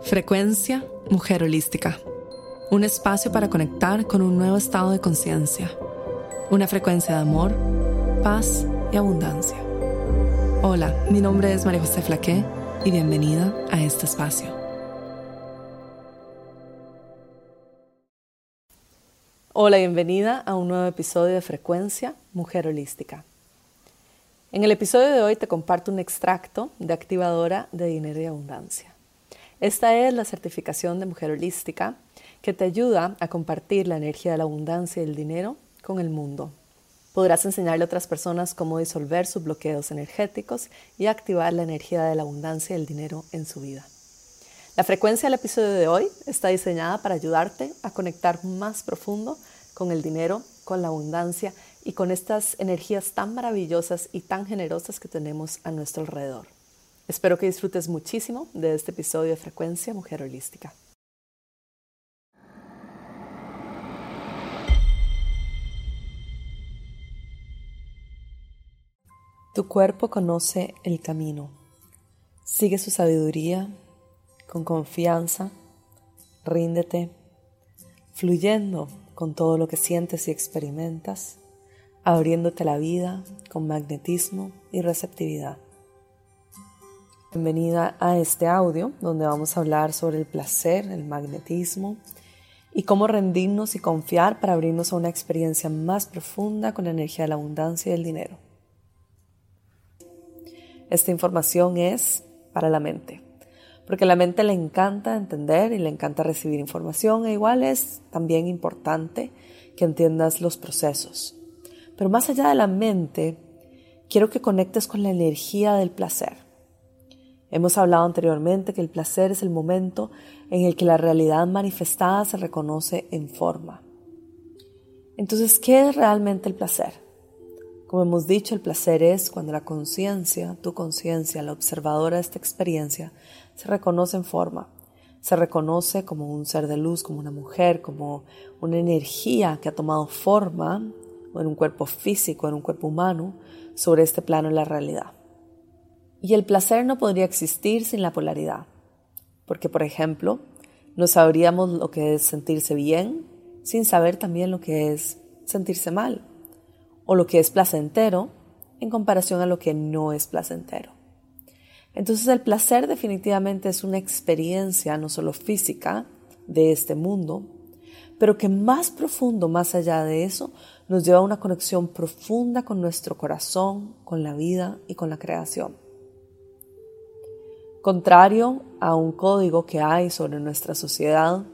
Frecuencia Mujer Holística. Un espacio para conectar con un nuevo estado de conciencia. Una frecuencia de amor, paz y abundancia. Hola, mi nombre es María José Flaqué y bienvenida a este espacio. Hola, bienvenida a un nuevo episodio de Frecuencia Mujer Holística. En el episodio de hoy te comparto un extracto de activadora de dinero y abundancia. Esta es la certificación de mujer holística que te ayuda a compartir la energía de la abundancia y el dinero con el mundo. Podrás enseñarle a otras personas cómo disolver sus bloqueos energéticos y activar la energía de la abundancia y el dinero en su vida. La frecuencia del episodio de hoy está diseñada para ayudarte a conectar más profundo con el dinero, con la abundancia y con estas energías tan maravillosas y tan generosas que tenemos a nuestro alrededor. Espero que disfrutes muchísimo de este episodio de Frecuencia Mujer Holística. Tu cuerpo conoce el camino. Sigue su sabiduría con confianza. Ríndete, fluyendo con todo lo que sientes y experimentas, abriéndote la vida con magnetismo y receptividad. Bienvenida a este audio donde vamos a hablar sobre el placer, el magnetismo y cómo rendirnos y confiar para abrirnos a una experiencia más profunda con la energía de la abundancia y el dinero. Esta información es para la mente, porque a la mente le encanta entender y le encanta recibir información e igual es también importante que entiendas los procesos. Pero más allá de la mente, quiero que conectes con la energía del placer Hemos hablado anteriormente que el placer es el momento en el que la realidad manifestada se reconoce en forma. Entonces, ¿qué es realmente el placer? Como hemos dicho, el placer es cuando la conciencia, tu conciencia, la observadora de esta experiencia, se reconoce en forma. Se reconoce como un ser de luz, como una mujer, como una energía que ha tomado forma en un cuerpo físico, en un cuerpo humano, sobre este plano de la realidad. Y el placer no podría existir sin la polaridad, porque por ejemplo, no sabríamos lo que es sentirse bien sin saber también lo que es sentirse mal, o lo que es placentero en comparación a lo que no es placentero. Entonces el placer definitivamente es una experiencia no solo física de este mundo, pero que más profundo, más allá de eso, nos lleva a una conexión profunda con nuestro corazón, con la vida y con la creación contrario a un código que hay sobre nuestra sociedad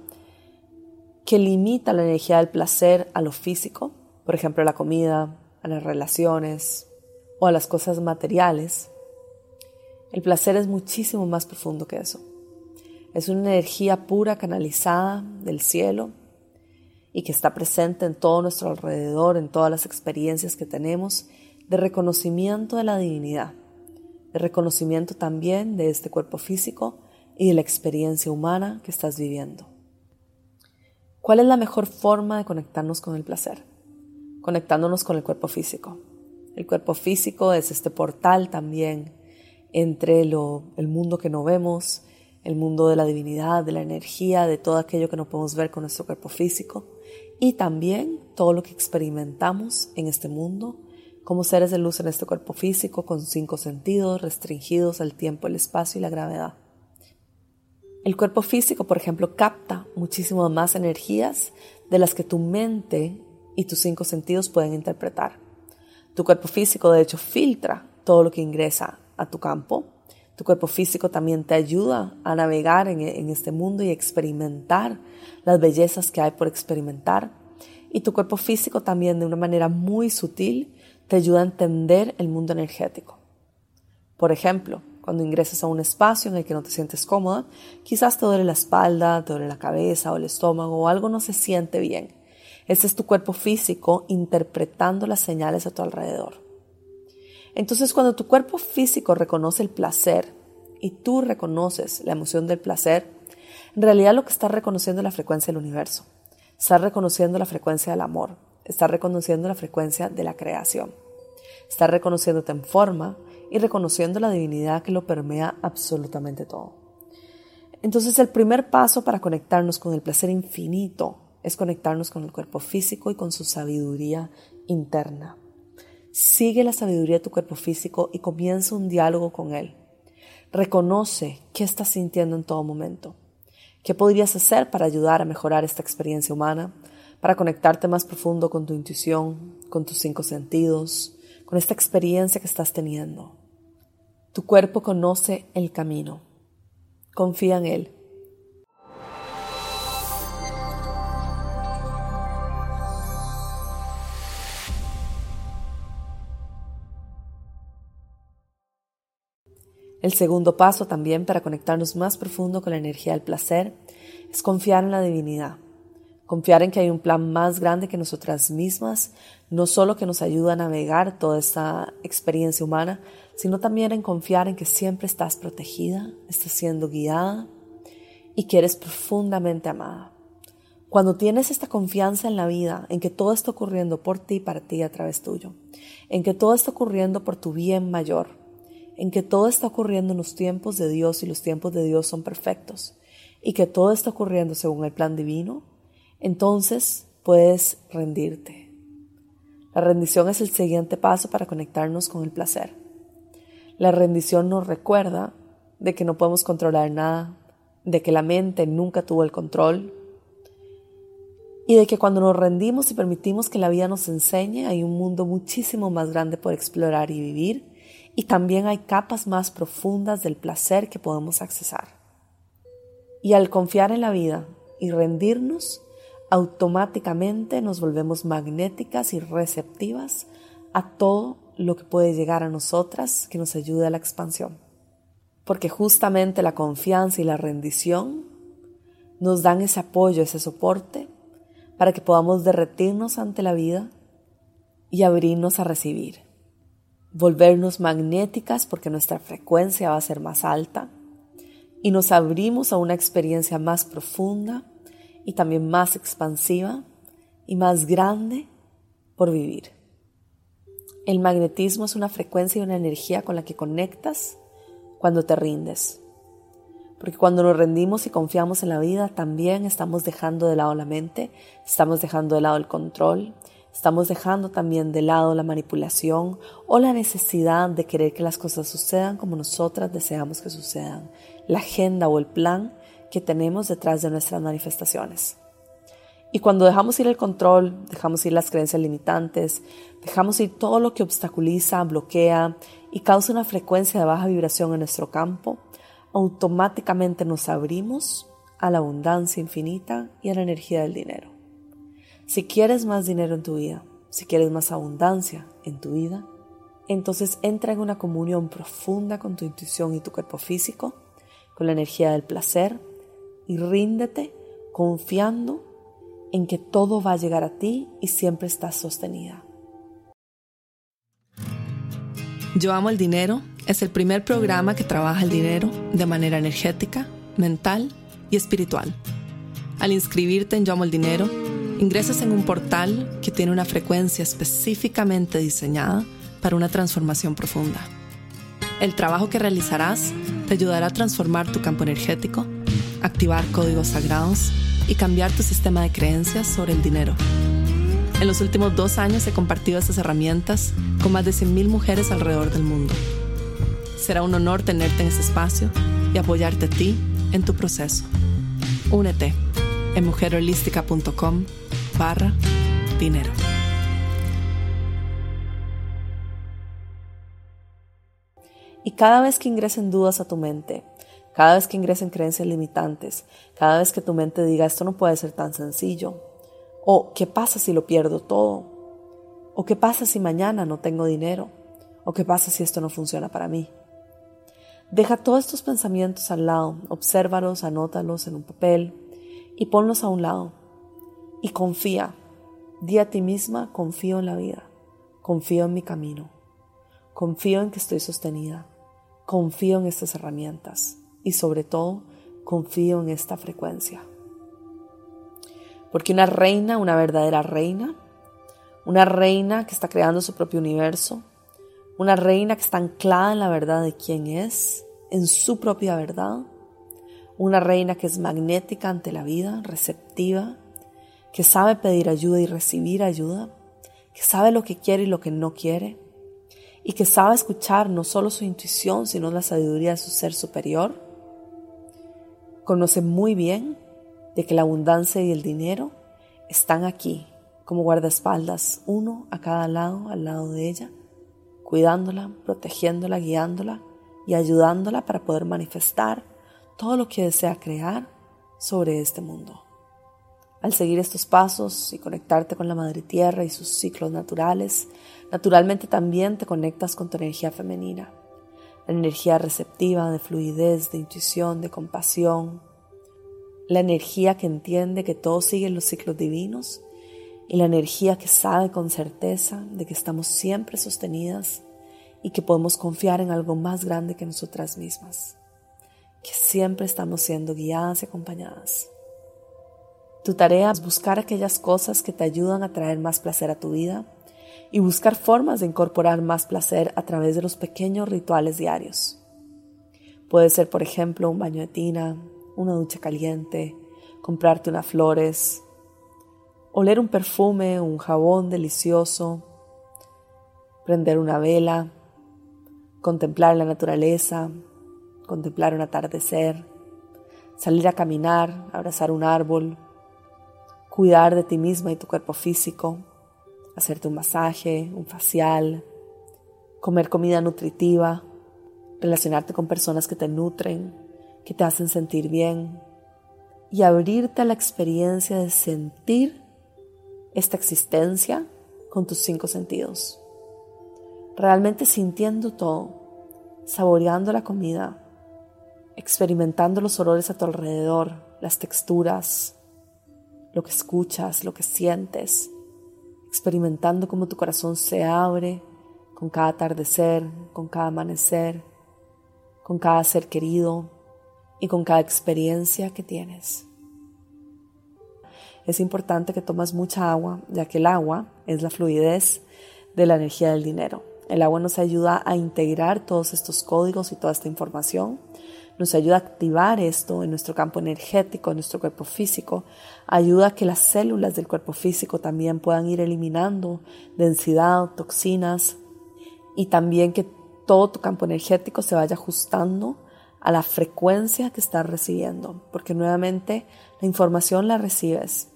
que limita la energía del placer a lo físico, por ejemplo, a la comida, a las relaciones o a las cosas materiales. El placer es muchísimo más profundo que eso. Es una energía pura canalizada del cielo y que está presente en todo nuestro alrededor, en todas las experiencias que tenemos de reconocimiento de la divinidad de reconocimiento también de este cuerpo físico y de la experiencia humana que estás viviendo. ¿Cuál es la mejor forma de conectarnos con el placer? Conectándonos con el cuerpo físico. El cuerpo físico es este portal también entre lo, el mundo que no vemos, el mundo de la divinidad, de la energía, de todo aquello que no podemos ver con nuestro cuerpo físico y también todo lo que experimentamos en este mundo como seres de luz en este cuerpo físico con cinco sentidos restringidos al tiempo, el espacio y la gravedad. El cuerpo físico, por ejemplo, capta muchísimo más energías de las que tu mente y tus cinco sentidos pueden interpretar. Tu cuerpo físico, de hecho, filtra todo lo que ingresa a tu campo. Tu cuerpo físico también te ayuda a navegar en, en este mundo y experimentar las bellezas que hay por experimentar. Y tu cuerpo físico también de una manera muy sutil te ayuda a entender el mundo energético. Por ejemplo, cuando ingresas a un espacio en el que no te sientes cómoda, quizás te duele la espalda, te duele la cabeza o el estómago o algo no se siente bien. Ese es tu cuerpo físico interpretando las señales a tu alrededor. Entonces, cuando tu cuerpo físico reconoce el placer y tú reconoces la emoción del placer, en realidad lo que estás reconociendo es la frecuencia del universo. Estás reconociendo la frecuencia del amor, Estás reconociendo la frecuencia de la creación. Estás reconociéndote en forma y reconociendo la divinidad que lo permea absolutamente todo. Entonces el primer paso para conectarnos con el placer infinito es conectarnos con el cuerpo físico y con su sabiduría interna. Sigue la sabiduría de tu cuerpo físico y comienza un diálogo con él. Reconoce qué estás sintiendo en todo momento. ¿Qué podrías hacer para ayudar a mejorar esta experiencia humana? Para conectarte más profundo con tu intuición, con tus cinco sentidos, con esta experiencia que estás teniendo. Tu cuerpo conoce el camino. Confía en él. El segundo paso también para conectarnos más profundo con la energía del placer es confiar en la divinidad. Confiar en que hay un plan más grande que nosotras mismas, no solo que nos ayuda a navegar toda esta experiencia humana, sino también en confiar en que siempre estás protegida, estás siendo guiada y que eres profundamente amada. Cuando tienes esta confianza en la vida, en que todo está ocurriendo por ti para ti a través tuyo, en que todo está ocurriendo por tu bien mayor, en que todo está ocurriendo en los tiempos de Dios y los tiempos de Dios son perfectos y que todo está ocurriendo según el plan divino, entonces puedes rendirte. La rendición es el siguiente paso para conectarnos con el placer. La rendición nos recuerda de que no podemos controlar nada, de que la mente nunca tuvo el control y de que cuando nos rendimos y permitimos que la vida nos enseñe, hay un mundo muchísimo más grande por explorar y vivir y también hay capas más profundas del placer que podemos accesar. Y al confiar en la vida y rendirnos, automáticamente nos volvemos magnéticas y receptivas a todo lo que puede llegar a nosotras que nos ayude a la expansión. Porque justamente la confianza y la rendición nos dan ese apoyo, ese soporte, para que podamos derretirnos ante la vida y abrirnos a recibir volvernos magnéticas porque nuestra frecuencia va a ser más alta y nos abrimos a una experiencia más profunda y también más expansiva y más grande por vivir. El magnetismo es una frecuencia y una energía con la que conectas cuando te rindes. Porque cuando nos rendimos y confiamos en la vida, también estamos dejando de lado la mente, estamos dejando de lado el control, Estamos dejando también de lado la manipulación o la necesidad de querer que las cosas sucedan como nosotras deseamos que sucedan, la agenda o el plan que tenemos detrás de nuestras manifestaciones. Y cuando dejamos ir el control, dejamos ir las creencias limitantes, dejamos ir todo lo que obstaculiza, bloquea y causa una frecuencia de baja vibración en nuestro campo, automáticamente nos abrimos a la abundancia infinita y a la energía del dinero. Si quieres más dinero en tu vida, si quieres más abundancia en tu vida, entonces entra en una comunión profunda con tu intuición y tu cuerpo físico, con la energía del placer y ríndete confiando en que todo va a llegar a ti y siempre estás sostenida. Yo amo el dinero es el primer programa que trabaja el dinero de manera energética, mental y espiritual. Al inscribirte en Yo amo el dinero, ingresas en un portal que tiene una frecuencia específicamente diseñada para una transformación profunda. El trabajo que realizarás te ayudará a transformar tu campo energético, activar códigos sagrados y cambiar tu sistema de creencias sobre el dinero. En los últimos dos años he compartido estas herramientas con más de 100.000 mujeres alrededor del mundo. Será un honor tenerte en este espacio y apoyarte a ti en tu proceso. Únete en mujerholística.com barra dinero. Y cada vez que ingresen dudas a tu mente, cada vez que ingresen creencias limitantes, cada vez que tu mente diga esto no puede ser tan sencillo, o qué pasa si lo pierdo todo, o qué pasa si mañana no tengo dinero, o qué pasa si esto no funciona para mí. Deja todos estos pensamientos al lado, obsérvalos, anótalos en un papel y ponlos a un lado. Y confía, di a ti misma, confío en la vida, confío en mi camino, confío en que estoy sostenida, confío en estas herramientas y sobre todo confío en esta frecuencia. Porque una reina, una verdadera reina, una reina que está creando su propio universo, una reina que está anclada en la verdad de quién es, en su propia verdad, una reina que es magnética ante la vida, receptiva, que sabe pedir ayuda y recibir ayuda, que sabe lo que quiere y lo que no quiere, y que sabe escuchar no solo su intuición, sino la sabiduría de su ser superior. Conoce muy bien de que la abundancia y el dinero están aquí como guardaespaldas, uno a cada lado, al lado de ella, cuidándola, protegiéndola, guiándola y ayudándola para poder manifestar todo lo que desea crear sobre este mundo. Al seguir estos pasos y conectarte con la Madre Tierra y sus ciclos naturales, naturalmente también te conectas con tu energía femenina, la energía receptiva de fluidez, de intuición, de compasión, la energía que entiende que todo sigue los ciclos divinos y la energía que sabe con certeza de que estamos siempre sostenidas y que podemos confiar en algo más grande que nosotras mismas, que siempre estamos siendo guiadas y acompañadas. Tu tarea es buscar aquellas cosas que te ayudan a traer más placer a tu vida y buscar formas de incorporar más placer a través de los pequeños rituales diarios. Puede ser, por ejemplo, un baño de tina, una ducha caliente, comprarte unas flores, oler un perfume, un jabón delicioso, prender una vela, contemplar la naturaleza, contemplar un atardecer, salir a caminar, abrazar un árbol, cuidar de ti misma y tu cuerpo físico, hacerte un masaje, un facial, comer comida nutritiva, relacionarte con personas que te nutren, que te hacen sentir bien y abrirte a la experiencia de sentir esta existencia con tus cinco sentidos. Realmente sintiendo todo, saboreando la comida, experimentando los olores a tu alrededor, las texturas, lo que escuchas, lo que sientes, experimentando cómo tu corazón se abre con cada atardecer, con cada amanecer, con cada ser querido y con cada experiencia que tienes es importante que tomas mucha agua, ya que el agua es la fluidez de la energía del dinero. El agua nos ayuda a integrar todos estos códigos y toda esta información, nos ayuda a activar esto en nuestro campo energético, en nuestro cuerpo físico, ayuda a que las células del cuerpo físico también puedan ir eliminando densidad, toxinas y también que todo tu campo energético se vaya ajustando a la frecuencia que estás recibiendo, porque nuevamente la información la recibes,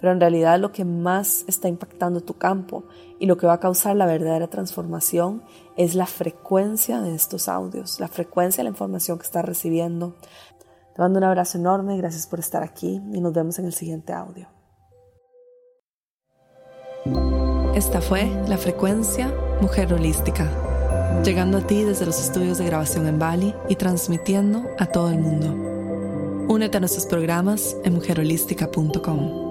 pero en realidad lo que más está impactando tu campo y lo que va a causar la verdadera transformación es la frecuencia de estos audios, la frecuencia de la información que estás recibiendo. Te mando un abrazo enorme, gracias por estar aquí y nos vemos en el siguiente audio. Esta fue la frecuencia Mujer Holística, llegando a ti desde los estudios de grabación en Bali y transmitiendo a todo el mundo. Únete a nuestros programas en mujerholística.com.